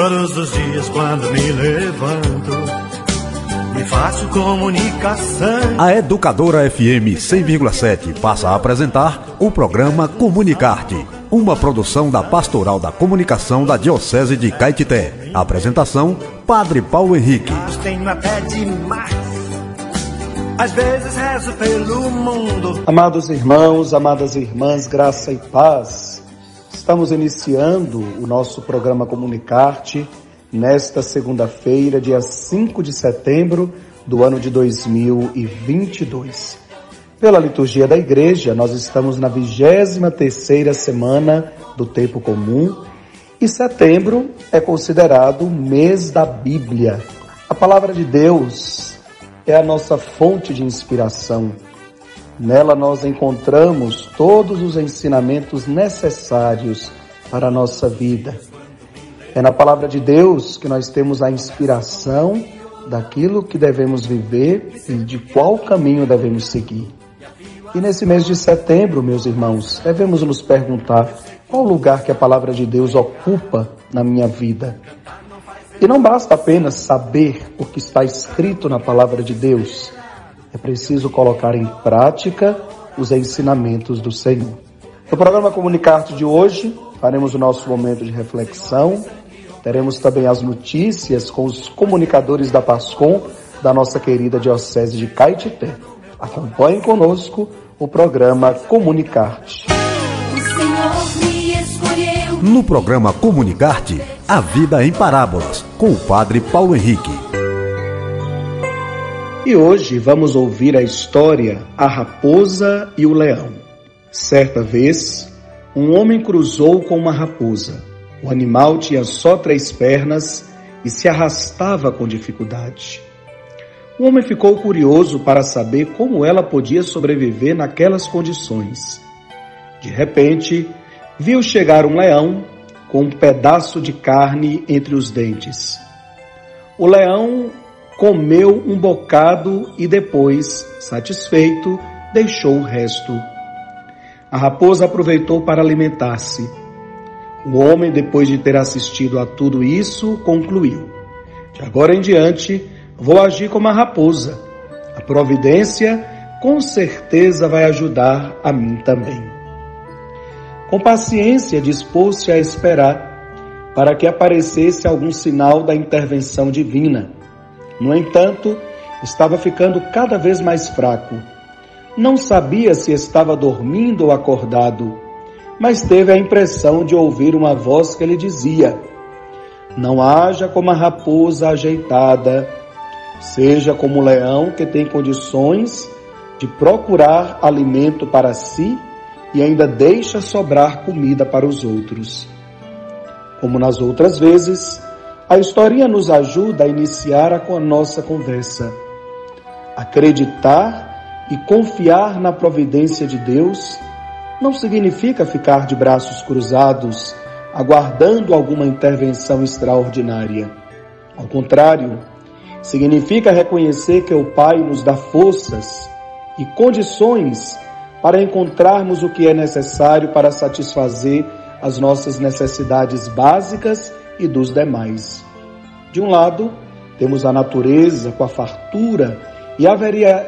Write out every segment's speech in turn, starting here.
Todos os dias quando me levanto, me faço comunicação. A Educadora FM 100,7 passa a apresentar o programa Comunicarte, uma produção da Pastoral da Comunicação da Diocese de Caetité. Apresentação: Padre Paulo Henrique. Tenho até demais. Às vezes rezo pelo mundo. Amados irmãos, amadas irmãs, graça e paz. Estamos iniciando o nosso programa Comunicarte nesta segunda-feira, dia 5 de setembro do ano de 2022. Pela liturgia da igreja, nós estamos na 23 terceira semana do tempo comum e setembro é considerado o mês da Bíblia. A palavra de Deus é a nossa fonte de inspiração Nela nós encontramos todos os ensinamentos necessários para a nossa vida. É na palavra de Deus que nós temos a inspiração daquilo que devemos viver e de qual caminho devemos seguir. E nesse mês de setembro, meus irmãos, devemos nos perguntar qual lugar que a palavra de Deus ocupa na minha vida. E não basta apenas saber o que está escrito na palavra de Deus, é preciso colocar em prática os ensinamentos do Senhor. No programa Comunicarte de hoje, faremos o nosso momento de reflexão. Teremos também as notícias com os comunicadores da PASCOM da nossa querida Diocese de Caetité. Acompanhe conosco o programa Comunicarte. No programa Comunicarte, a vida em parábolas, com o Padre Paulo Henrique. E hoje vamos ouvir a história A Raposa e o Leão. Certa vez, um homem cruzou com uma raposa. O animal tinha só três pernas e se arrastava com dificuldade. O homem ficou curioso para saber como ela podia sobreviver naquelas condições. De repente, viu chegar um leão com um pedaço de carne entre os dentes. O leão comeu um bocado e depois, satisfeito, deixou o resto. A raposa aproveitou para alimentar-se. O homem, depois de ter assistido a tudo isso, concluiu: De agora em diante, vou agir como a raposa. A providência com certeza vai ajudar a mim também. Com paciência, dispôs-se a esperar para que aparecesse algum sinal da intervenção divina no entanto, estava ficando cada vez mais fraco. Não sabia se estava dormindo ou acordado, mas teve a impressão de ouvir uma voz que lhe dizia: Não haja como a raposa ajeitada, seja como o leão que tem condições de procurar alimento para si e ainda deixa sobrar comida para os outros. Como nas outras vezes, a historinha nos ajuda a iniciar a nossa conversa. Acreditar e confiar na providência de Deus não significa ficar de braços cruzados, aguardando alguma intervenção extraordinária. Ao contrário, significa reconhecer que o Pai nos dá forças e condições para encontrarmos o que é necessário para satisfazer as nossas necessidades básicas e dos demais. De um lado, temos a natureza com a fartura e a,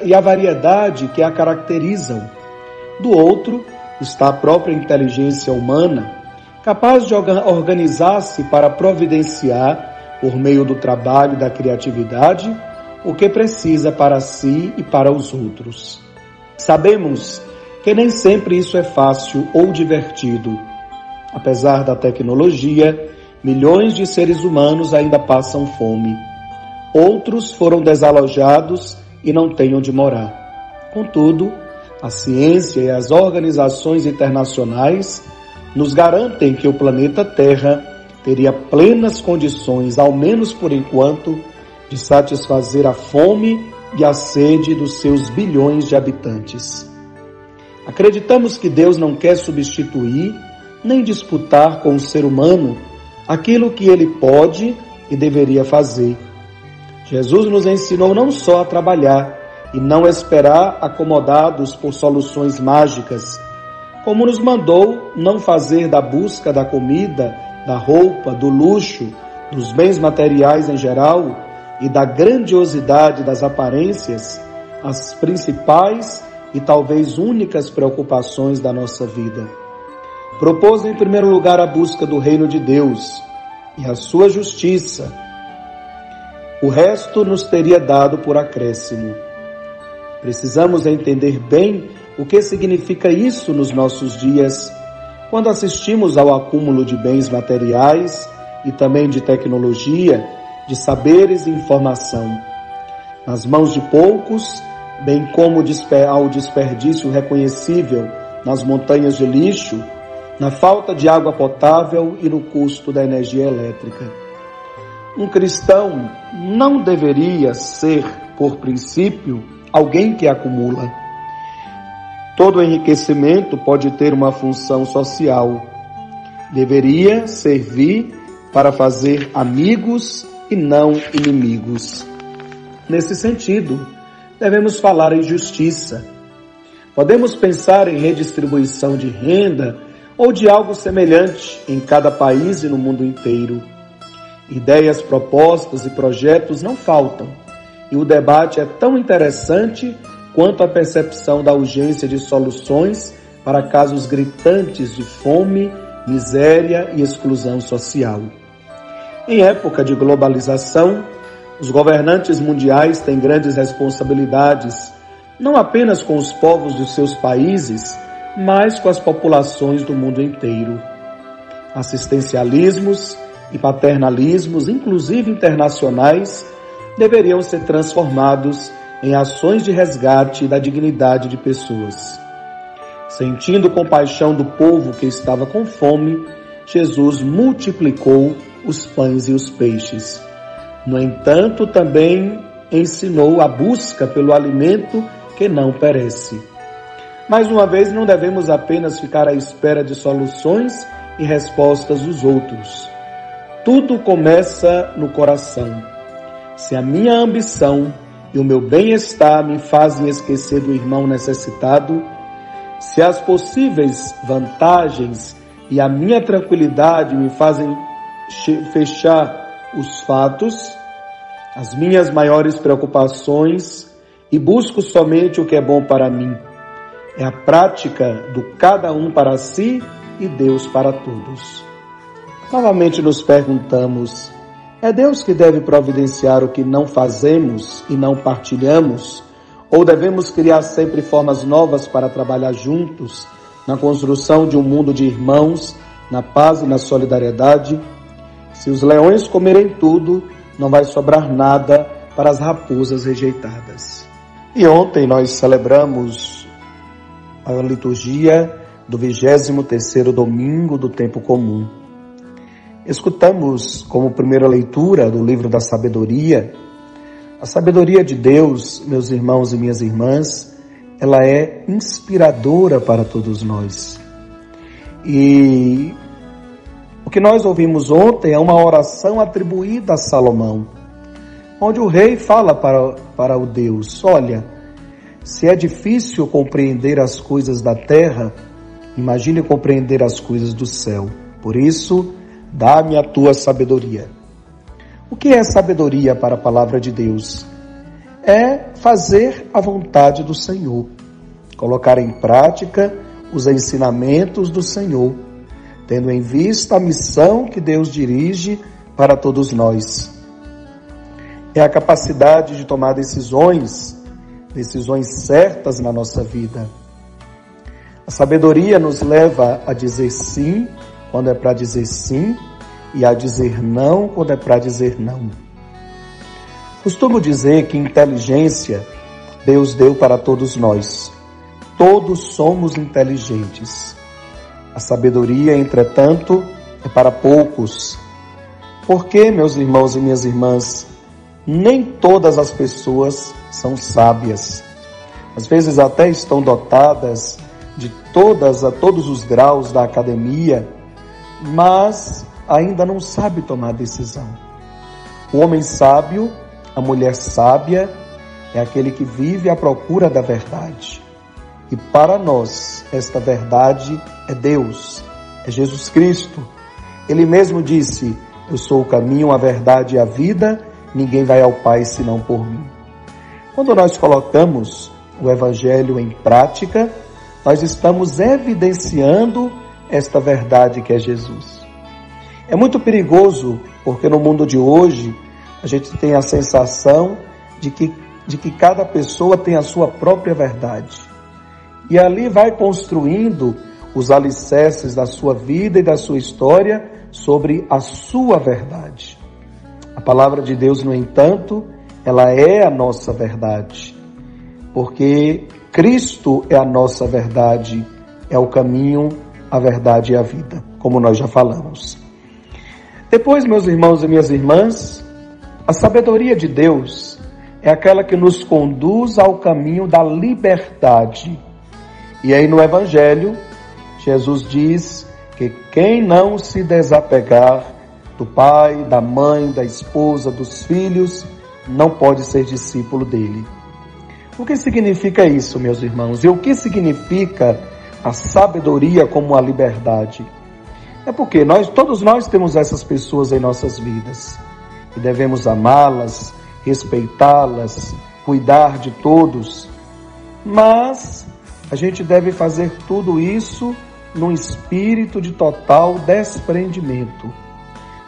e a variedade que a caracterizam. Do outro, está a própria inteligência humana, capaz de organizar-se para providenciar, por meio do trabalho e da criatividade, o que precisa para si e para os outros. Sabemos que nem sempre isso é fácil ou divertido. Apesar da tecnologia, milhões de seres humanos ainda passam fome. Outros foram desalojados e não têm onde morar. Contudo, a ciência e as organizações internacionais nos garantem que o planeta Terra teria plenas condições, ao menos por enquanto, de satisfazer a fome e a sede dos seus bilhões de habitantes. Acreditamos que Deus não quer substituir nem disputar com o ser humano aquilo que ele pode e deveria fazer. Jesus nos ensinou não só a trabalhar e não esperar acomodados por soluções mágicas, como nos mandou não fazer da busca da comida, da roupa, do luxo, dos bens materiais em geral e da grandiosidade das aparências, as principais e talvez únicas preocupações da nossa vida. Propôs em primeiro lugar a busca do reino de Deus e a sua justiça. O resto nos teria dado por acréscimo. Precisamos entender bem o que significa isso nos nossos dias, quando assistimos ao acúmulo de bens materiais e também de tecnologia, de saberes e informação. Nas mãos de poucos, bem como ao desperdício reconhecível nas montanhas de lixo, na falta de água potável e no custo da energia elétrica. Um cristão não deveria ser, por princípio, alguém que acumula. Todo enriquecimento pode ter uma função social. Deveria servir para fazer amigos e não inimigos. Nesse sentido, devemos falar em justiça. Podemos pensar em redistribuição de renda ou de algo semelhante em cada país e no mundo inteiro. Ideias, propostas e projetos não faltam, e o debate é tão interessante quanto a percepção da urgência de soluções para casos gritantes de fome, miséria e exclusão social. Em época de globalização, os governantes mundiais têm grandes responsabilidades, não apenas com os povos dos seus países, mas com as populações do mundo inteiro. Assistencialismos e paternalismos, inclusive internacionais, deveriam ser transformados em ações de resgate da dignidade de pessoas. Sentindo compaixão do povo que estava com fome, Jesus multiplicou os pães e os peixes. No entanto, também ensinou a busca pelo alimento que não perece. Mais uma vez, não devemos apenas ficar à espera de soluções e respostas dos outros. Tudo começa no coração. Se a minha ambição e o meu bem-estar me fazem esquecer do irmão necessitado, se as possíveis vantagens e a minha tranquilidade me fazem fechar os fatos, as minhas maiores preocupações e busco somente o que é bom para mim. É a prática do cada um para si e Deus para todos. Novamente nos perguntamos: é Deus que deve providenciar o que não fazemos e não partilhamos? Ou devemos criar sempre formas novas para trabalhar juntos na construção de um mundo de irmãos, na paz e na solidariedade? Se os leões comerem tudo, não vai sobrar nada para as raposas rejeitadas. E ontem nós celebramos a liturgia do 23º domingo do tempo comum. Escutamos como primeira leitura do livro da sabedoria. A sabedoria de Deus, meus irmãos e minhas irmãs, ela é inspiradora para todos nós. E o que nós ouvimos ontem é uma oração atribuída a Salomão, onde o rei fala para, para o Deus: Olha, se é difícil compreender as coisas da terra, imagine compreender as coisas do céu. Por isso, dá-me a tua sabedoria. O que é sabedoria para a palavra de Deus? É fazer a vontade do Senhor, colocar em prática os ensinamentos do Senhor tendo em vista a missão que Deus dirige para todos nós. É a capacidade de tomar decisões, decisões certas na nossa vida. A sabedoria nos leva a dizer sim quando é para dizer sim e a dizer não quando é para dizer não. Costumo dizer que inteligência Deus deu para todos nós. Todos somos inteligentes. A sabedoria, entretanto, é para poucos. Porque, meus irmãos e minhas irmãs, nem todas as pessoas são sábias. Às vezes até estão dotadas de todas a todos os graus da academia, mas ainda não sabe tomar decisão. O homem sábio, a mulher sábia, é aquele que vive à procura da verdade. E para nós, esta verdade é Deus, é Jesus Cristo. Ele mesmo disse: Eu sou o caminho, a verdade e a vida, ninguém vai ao Pai senão por mim. Quando nós colocamos o Evangelho em prática, nós estamos evidenciando esta verdade que é Jesus. É muito perigoso, porque no mundo de hoje a gente tem a sensação de que, de que cada pessoa tem a sua própria verdade. E ali vai construindo os alicerces da sua vida e da sua história sobre a sua verdade. A palavra de Deus, no entanto, ela é a nossa verdade, porque Cristo é a nossa verdade, é o caminho, a verdade e a vida, como nós já falamos. Depois, meus irmãos e minhas irmãs, a sabedoria de Deus é aquela que nos conduz ao caminho da liberdade. E aí no Evangelho, Jesus diz que quem não se desapegar do pai, da mãe, da esposa, dos filhos, não pode ser discípulo dele. O que significa isso, meus irmãos? E o que significa a sabedoria como a liberdade? É porque nós, todos nós temos essas pessoas em nossas vidas e devemos amá-las, respeitá-las, cuidar de todos. Mas a gente deve fazer tudo isso num espírito de total desprendimento.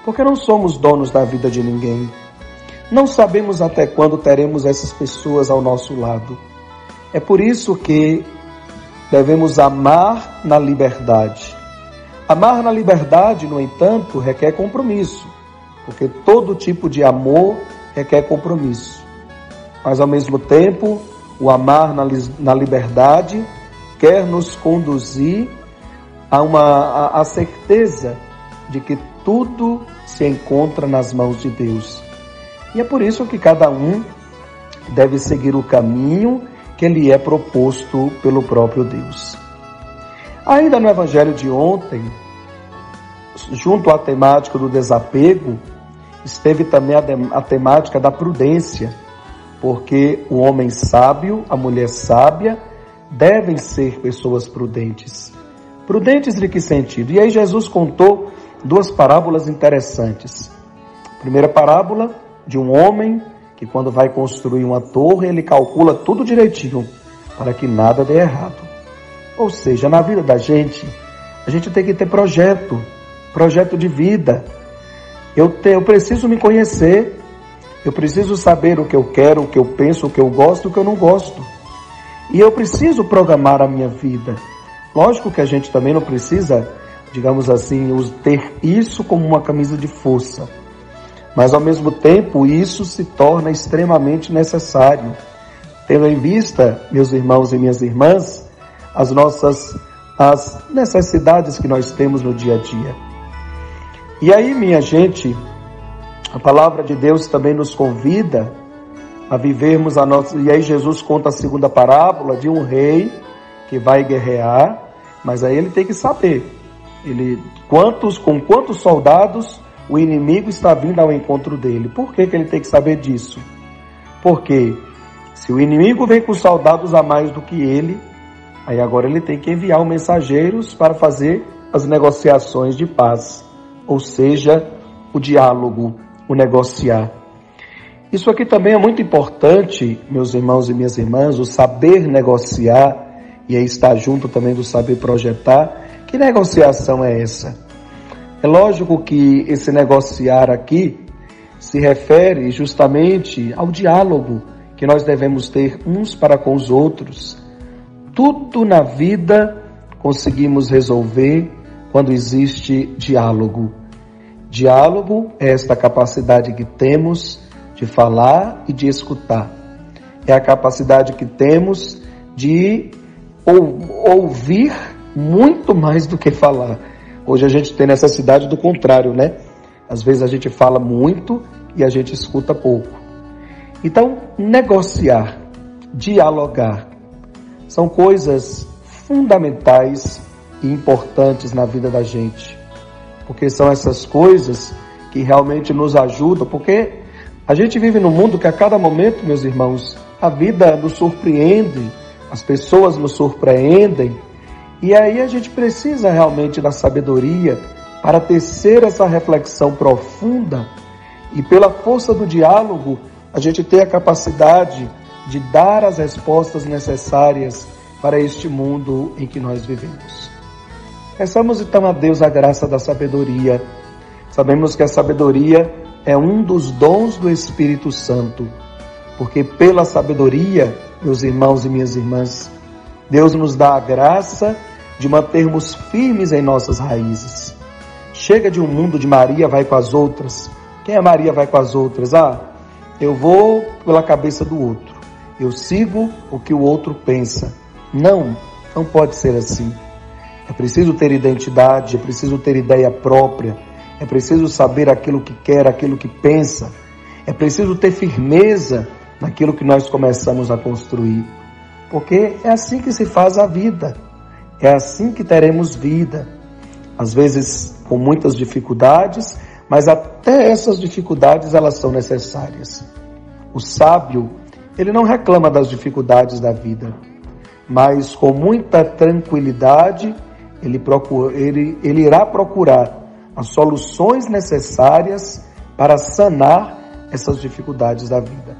Porque não somos donos da vida de ninguém. Não sabemos até quando teremos essas pessoas ao nosso lado. É por isso que devemos amar na liberdade. Amar na liberdade, no entanto, requer compromisso, porque todo tipo de amor requer compromisso. Mas ao mesmo tempo, o amar na, liberdade quer nos conduzir a uma a, a certeza de que tudo se encontra nas mãos de Deus. E é por isso que cada um deve seguir o caminho que lhe é proposto pelo próprio Deus. Ainda no evangelho de ontem, junto à temática do desapego, esteve também a, temática da prudência, porque o homem sábio, a mulher sábia, devem ser pessoas prudentes. Prudentes de que sentido? E aí Jesus contou duas parábolas interessantes. primeira parábola de um homem que quando vai construir uma torre, ele calcula tudo direitinho para que nada dê errado. Ou seja, na vida da gente, a gente tem que ter projeto, projeto de vida. Eu, te, eu preciso me conhecer, eu preciso saber o que eu quero, o que eu penso, o que eu gosto, o que eu não gosto. E eu preciso programar a minha vida. Lógico que a gente também não precisa, digamos assim, ter isso como uma camisa de força. Mas ao mesmo tempo, isso se torna extremamente necessário. Tendo em vista, meus irmãos e minhas irmãs, as nossas as necessidades que nós temos no dia a dia. E aí, minha gente, a palavra de Deus também nos convida a vivermos a nossa. E aí, Jesus conta a segunda parábola de um rei que vai guerrear mas aí ele tem que saber, ele quantos com quantos soldados o inimigo está vindo ao encontro dele. Por que, que ele tem que saber disso? Porque se o inimigo vem com soldados a mais do que ele, aí agora ele tem que enviar os mensageiros para fazer as negociações de paz, ou seja, o diálogo, o negociar. Isso aqui também é muito importante, meus irmãos e minhas irmãs, o saber negociar e aí junto também do saber projetar. Que negociação é essa? É lógico que esse negociar aqui se refere justamente ao diálogo que nós devemos ter uns para com os outros. Tudo na vida conseguimos resolver quando existe diálogo. Diálogo é esta capacidade que temos de falar e de escutar. É a capacidade que temos de ou, ouvir muito mais do que falar. Hoje a gente tem necessidade do contrário, né? Às vezes a gente fala muito e a gente escuta pouco. Então, negociar, dialogar, são coisas fundamentais e importantes na vida da gente. Porque são essas coisas que realmente nos ajudam, porque a gente vive num mundo que a cada momento, meus irmãos, a vida nos surpreende as pessoas nos surpreendem e aí a gente precisa realmente da sabedoria para tecer essa reflexão profunda e pela força do diálogo a gente ter a capacidade de dar as respostas necessárias para este mundo em que nós vivemos. Peçamos então a Deus a graça da sabedoria. Sabemos que a sabedoria é um dos dons do Espírito Santo, porque pela sabedoria, meus irmãos e minhas irmãs, Deus nos dá a graça de mantermos firmes em nossas raízes. Chega de um mundo de Maria vai com as outras. Quem é Maria vai com as outras? Ah, eu vou pela cabeça do outro. Eu sigo o que o outro pensa. Não, não pode ser assim. É preciso ter identidade, é preciso ter ideia própria, é preciso saber aquilo que quer, aquilo que pensa. É preciso ter firmeza naquilo que nós começamos a construir. Porque é assim que se faz a vida. É assim que teremos vida. Às vezes com muitas dificuldades, mas até essas dificuldades elas são necessárias. O sábio, ele não reclama das dificuldades da vida, mas com muita tranquilidade ele, procura, ele, ele irá procurar as soluções necessárias para sanar essas dificuldades da vida.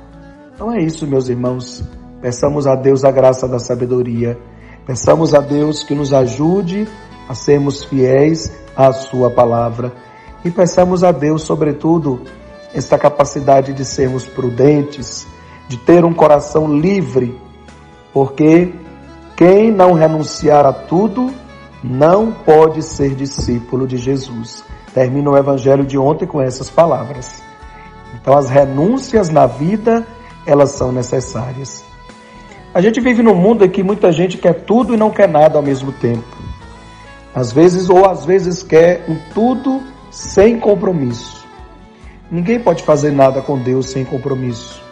Então é isso, meus irmãos. Peçamos a Deus a graça da sabedoria Peçamos a Deus que nos ajude a sermos fiéis à Sua palavra e peçamos a Deus, sobretudo, esta capacidade de sermos prudentes, de ter um coração livre, porque quem não renunciar a tudo não pode ser discípulo de Jesus. Termina o evangelho de ontem com essas palavras. Então, as renúncias na vida, elas são necessárias. A gente vive num mundo em que muita gente quer tudo e não quer nada ao mesmo tempo. Às vezes, ou às vezes quer um tudo sem compromisso. Ninguém pode fazer nada com Deus sem compromisso.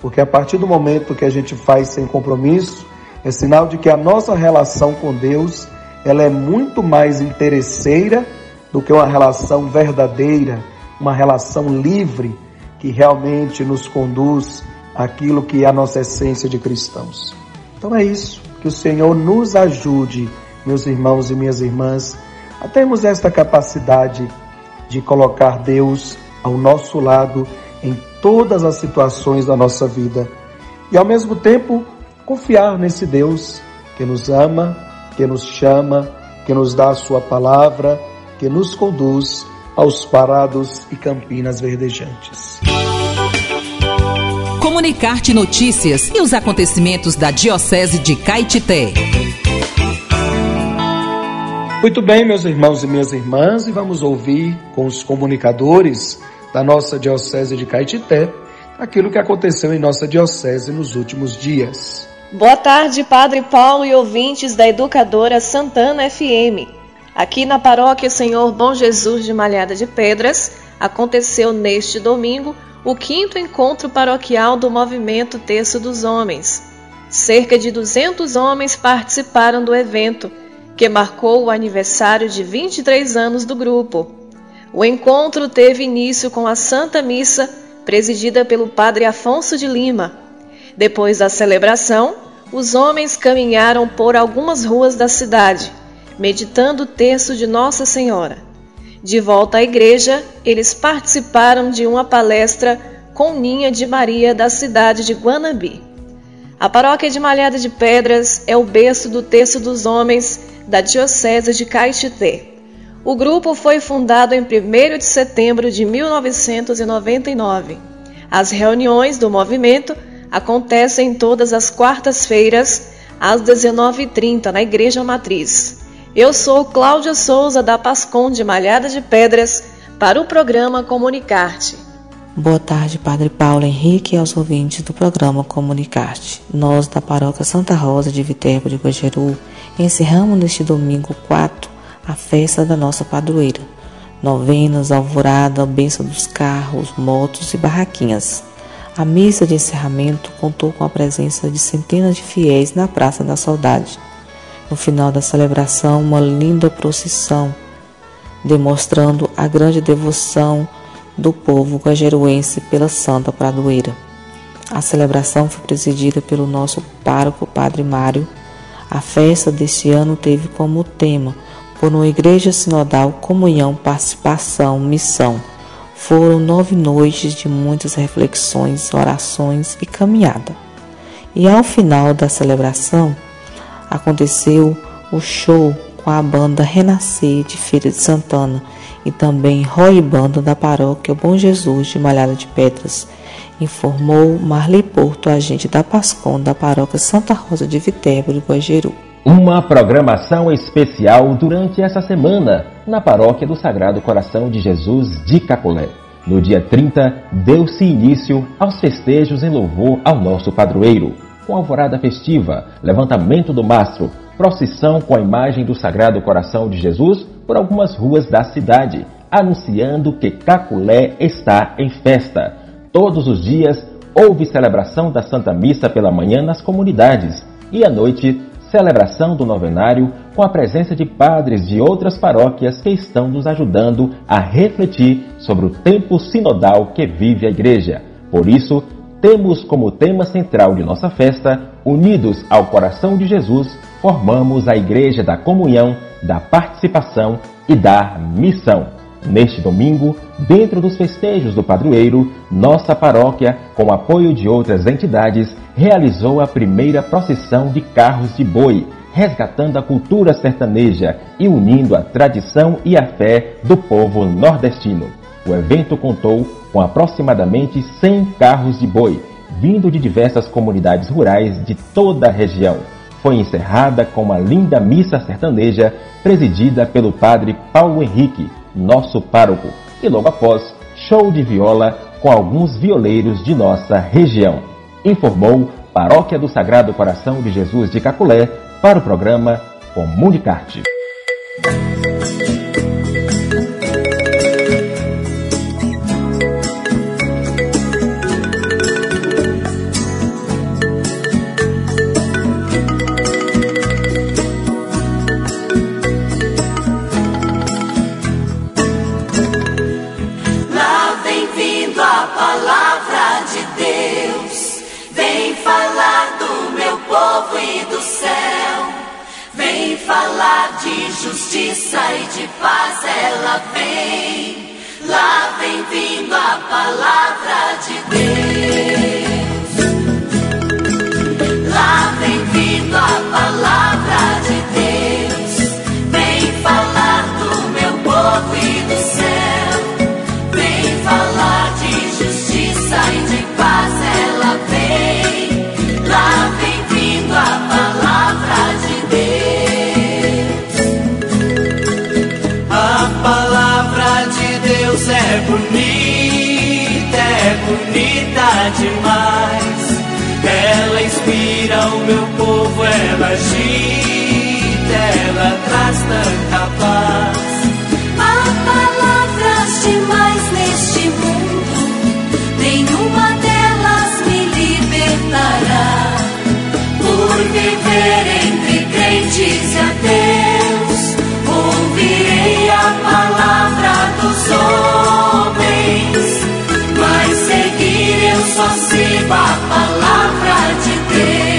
Porque a partir do momento que a gente faz sem compromisso, é sinal de que a nossa relação com Deus, ela é muito mais interesseira do que uma relação verdadeira, uma relação livre que realmente nos conduz aquilo que é a nossa essência de cristãos. Então é isso, que o Senhor nos ajude, meus irmãos e minhas irmãs, a termos esta capacidade de colocar Deus ao nosso lado em todas as situações da nossa vida e ao mesmo tempo confiar nesse Deus que nos ama, que nos chama, que nos dá a sua palavra, que nos conduz aos parados e campinas verdejantes. Comunicar-te notícias e os acontecimentos da Diocese de Caetité. Muito bem, meus irmãos e minhas irmãs, e vamos ouvir com os comunicadores da nossa Diocese de Caetité aquilo que aconteceu em nossa Diocese nos últimos dias. Boa tarde, Padre Paulo e ouvintes da Educadora Santana FM. Aqui na paróquia Senhor Bom Jesus de Malhada de Pedras, aconteceu neste domingo o quinto encontro paroquial do movimento Terço dos Homens. Cerca de 200 homens participaram do evento, que marcou o aniversário de 23 anos do grupo. O encontro teve início com a Santa Missa, presidida pelo Padre Afonso de Lima. Depois da celebração, os homens caminharam por algumas ruas da cidade, meditando o terço de Nossa Senhora. De volta à igreja, eles participaram de uma palestra com Ninha de Maria da cidade de Guanambi. A paróquia de Malhada de Pedras é o berço do Terço dos Homens da Diocese de Caetité. O grupo foi fundado em 1 de setembro de 1999. As reuniões do movimento acontecem todas as quartas-feiras, às 19h30, na Igreja Matriz. Eu sou Cláudia Souza da Pascom de Malhada de Pedras para o programa Comunicarte. Boa tarde, Padre Paulo Henrique e aos ouvintes do programa Comunicarte. Nós da Paróquia Santa Rosa de Viterbo de Guajeru encerramos neste domingo 4 a festa da nossa padroeira. Novenas, alvorada, bênção dos carros, motos e barraquinhas. A missa de encerramento contou com a presença de centenas de fiéis na Praça da Saudade no final da celebração, uma linda procissão, demonstrando a grande devoção do povo guajeruense pela Santa Pradoeira. A celebração foi presidida pelo nosso pároco Padre Mário. A festa deste ano teve como tema por uma igreja sinodal, comunhão, participação, missão. Foram nove noites de muitas reflexões, orações e caminhada. E ao final da celebração, aconteceu o show com a banda Renascer de Feira de Santana e também Roy Banda da paróquia Bom Jesus de Malhada de Pedras, informou Marli Porto, agente da PASCOM da paróquia Santa Rosa de Viterbo de. Uma programação especial durante essa semana na paróquia do Sagrado Coração de Jesus de Cacolé. No dia 30, deu-se início aos festejos em louvor ao nosso padroeiro, com alvorada festiva, levantamento do mastro, procissão com a imagem do Sagrado Coração de Jesus por algumas ruas da cidade, anunciando que Caculé está em festa. Todos os dias houve celebração da Santa Missa pela manhã nas comunidades e à noite celebração do novenário com a presença de padres de outras paróquias que estão nos ajudando a refletir sobre o tempo sinodal que vive a Igreja. Por isso, temos como tema central de nossa festa, unidos ao coração de Jesus, formamos a Igreja da Comunhão, da Participação e da Missão. Neste domingo, dentro dos festejos do padroeiro, nossa paróquia, com apoio de outras entidades, realizou a primeira procissão de carros de boi, resgatando a cultura sertaneja e unindo a tradição e a fé do povo nordestino. O evento contou com aproximadamente 100 carros de boi, vindo de diversas comunidades rurais de toda a região foi encerrada com uma linda missa sertaneja presidida pelo padre Paulo Henrique, nosso pároco, e logo após, show de viola com alguns violeiros de nossa região. Informou Paróquia do Sagrado Coração de Jesus de Caculé para o programa Comunicarte. Traz tanta paz. Há palavras demais neste mundo, nenhuma delas me libertará. Por viver entre crentes e ateus, ouvirei a palavra dos homens, mas seguir eu só sigo a palavra de Deus.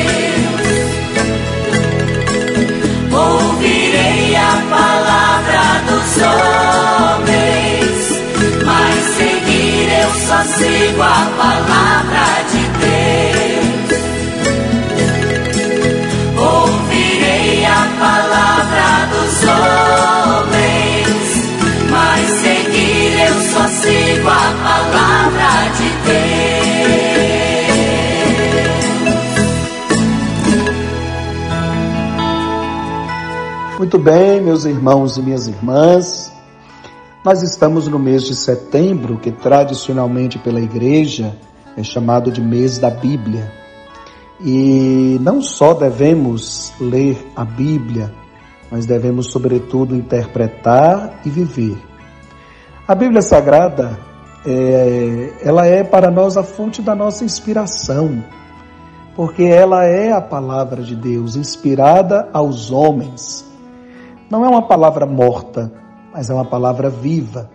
Muito bem, meus irmãos e minhas irmãs. Nós estamos no mês de setembro, que tradicionalmente pela igreja é chamado de mês da Bíblia. E não só devemos ler a Bíblia, mas devemos, sobretudo, interpretar e viver. A Bíblia Sagrada, é, ela é para nós a fonte da nossa inspiração, porque ela é a palavra de Deus, inspirada aos homens. Não é uma palavra morta, mas é uma palavra viva.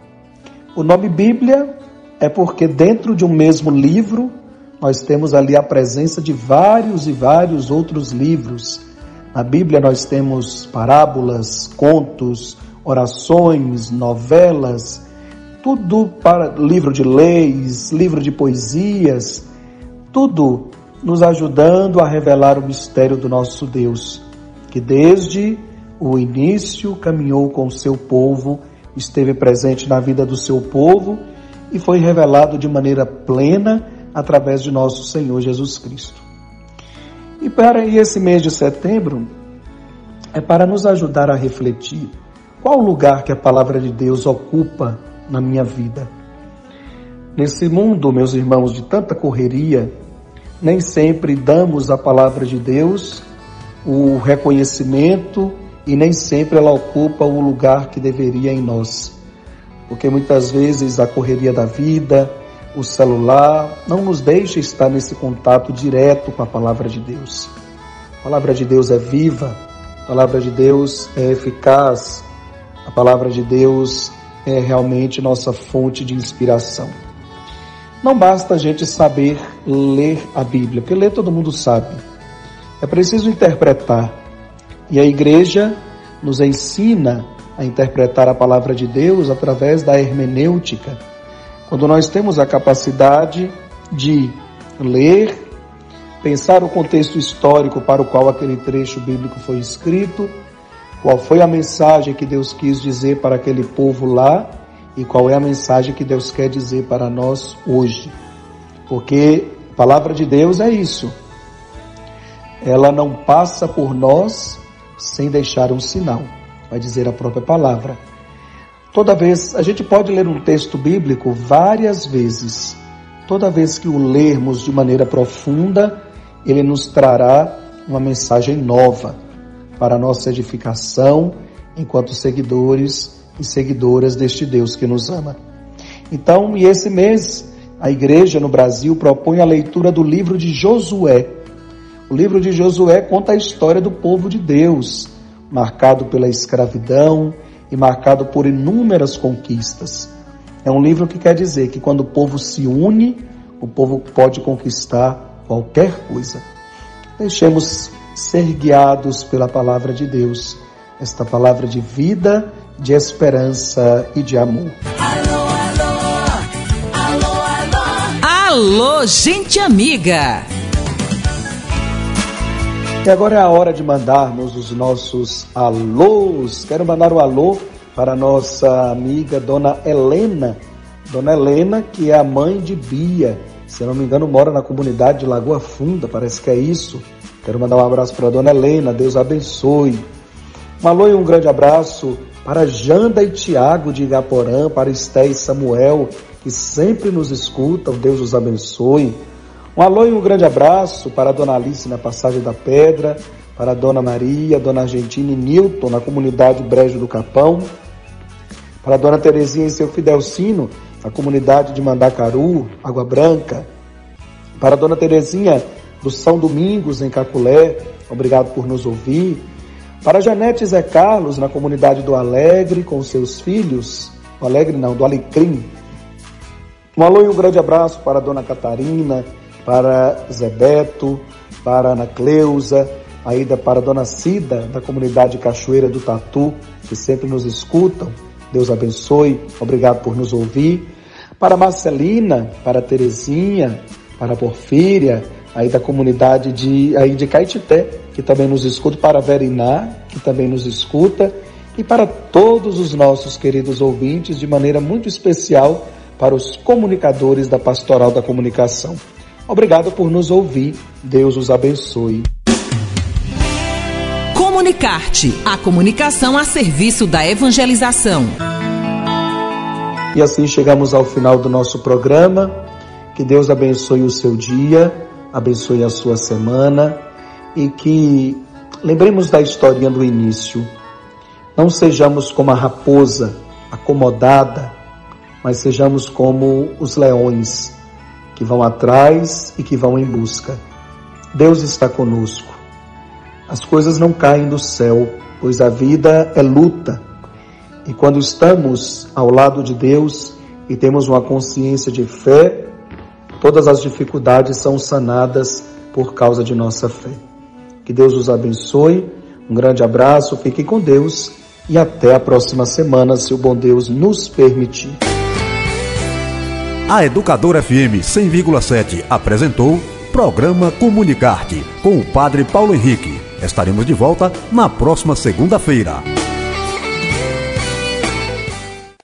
O nome Bíblia é porque dentro de um mesmo livro nós temos ali a presença de vários e vários outros livros, Na Bíblia nós temos parábolas, contos, orações, novelas, tudo para livro de leis, livro de poesias, tudo nos ajudando a revelar o mistério do nosso Deus, que desde o início caminhou com o seu povo, esteve presente na vida do seu povo e foi revelado de maneira plena através de nosso Senhor Jesus Cristo. E para esse mês de setembro é para nos ajudar a refletir qual o lugar que a palavra de Deus ocupa na minha vida. Nesse mundo, meus irmãos, de tanta correria, nem sempre damos à palavra de Deus o reconhecimento e nem sempre ela ocupa o lugar que deveria em nós. Porque muitas vezes a correria da vida, o celular, não nos deixa estar nesse contato direto com a palavra de Deus. A palavra de Deus é viva, a palavra de Deus é eficaz, a palavra de Deus é realmente nossa fonte de inspiração. Não basta a gente saber ler a Bíblia, porque ler todo mundo sabe. É preciso interpretar. E a igreja nos ensina a interpretar a palavra de Deus através da hermenêutica. Quando nós temos a capacidade de ler, pensar o contexto histórico para o qual aquele trecho bíblico foi escrito, qual foi a mensagem que Deus quis dizer para aquele povo lá e qual é a mensagem que Deus quer dizer para nós hoje. Porque a palavra de Deus é isso. Ela não passa por nós sem deixar um sinal, vai dizer a própria palavra. Toda vez, a gente pode ler um texto bíblico várias vezes. Toda vez que o lermos de maneira profunda, ele nos trará uma mensagem nova para nossa edificação enquanto seguidores e seguidoras deste Deus que nos ama. Então, e esse mês, a igreja no Brasil propõe a leitura do livro de Josué. O livro de Josué conta a história do povo de Deus, marcado pela escravidão e marcado por inúmeras conquistas. É um livro que quer dizer que quando o povo se une, o povo pode conquistar qualquer coisa. Deixemos ser guiados pela palavra de Deus, esta palavra de vida, de esperança e de amor. Alô, alô, alô, alô. Alô, gente amiga. E agora é a hora de mandarmos os nossos alôs. Quero mandar um alô para nossa amiga Dona Helena. Dona Helena, que é a mãe de Bia. Se não me engano, mora na comunidade de Lagoa Funda, parece que é isso. Quero mandar um abraço para Dona Helena, Deus abençoe. Um alô e um grande abraço para Janda e Tiago de Igaporã, para Esté e Samuel, que sempre nos escutam, Deus os abençoe. Um alô e um grande abraço para a Dona Alice na Passagem da Pedra, para a Dona Maria, Dona Argentina e Nilton na comunidade Brejo do Capão, para a Dona Terezinha e seu Fidelcino na comunidade de Mandacaru, Água Branca, para a Dona Terezinha do São Domingos em Caculé, obrigado por nos ouvir, para Janete Zé Carlos na comunidade do Alegre com seus filhos, do Alegre não, do Alecrim, um alô e um grande abraço para a Dona Catarina, para Zé Beto, para Ana Cleusa, ainda para Dona Cida, da comunidade Cachoeira do Tatu, que sempre nos escutam. Deus abençoe, obrigado por nos ouvir. Para Marcelina, para Terezinha, para Porfíria, aí da comunidade de, aí de Caetité, que também nos escuta, para Veriná, que também nos escuta, e para todos os nossos queridos ouvintes, de maneira muito especial para os comunicadores da Pastoral da Comunicação. Obrigado por nos ouvir. Deus os abençoe. Comunicarte, a comunicação a serviço da evangelização. E assim chegamos ao final do nosso programa. Que Deus abençoe o seu dia, abençoe a sua semana e que lembremos da historinha do início. Não sejamos como a raposa acomodada, mas sejamos como os leões que vão atrás e que vão em busca. Deus está conosco. As coisas não caem do céu, pois a vida é luta. E quando estamos ao lado de Deus e temos uma consciência de fé, todas as dificuldades são sanadas por causa de nossa fé. Que Deus os abençoe. Um grande abraço, fique com Deus e até a próxima semana, se o bom Deus nos permitir. A Educadora FM 100,7 apresentou Programa Comunicarte com o Padre Paulo Henrique. Estaremos de volta na próxima segunda-feira.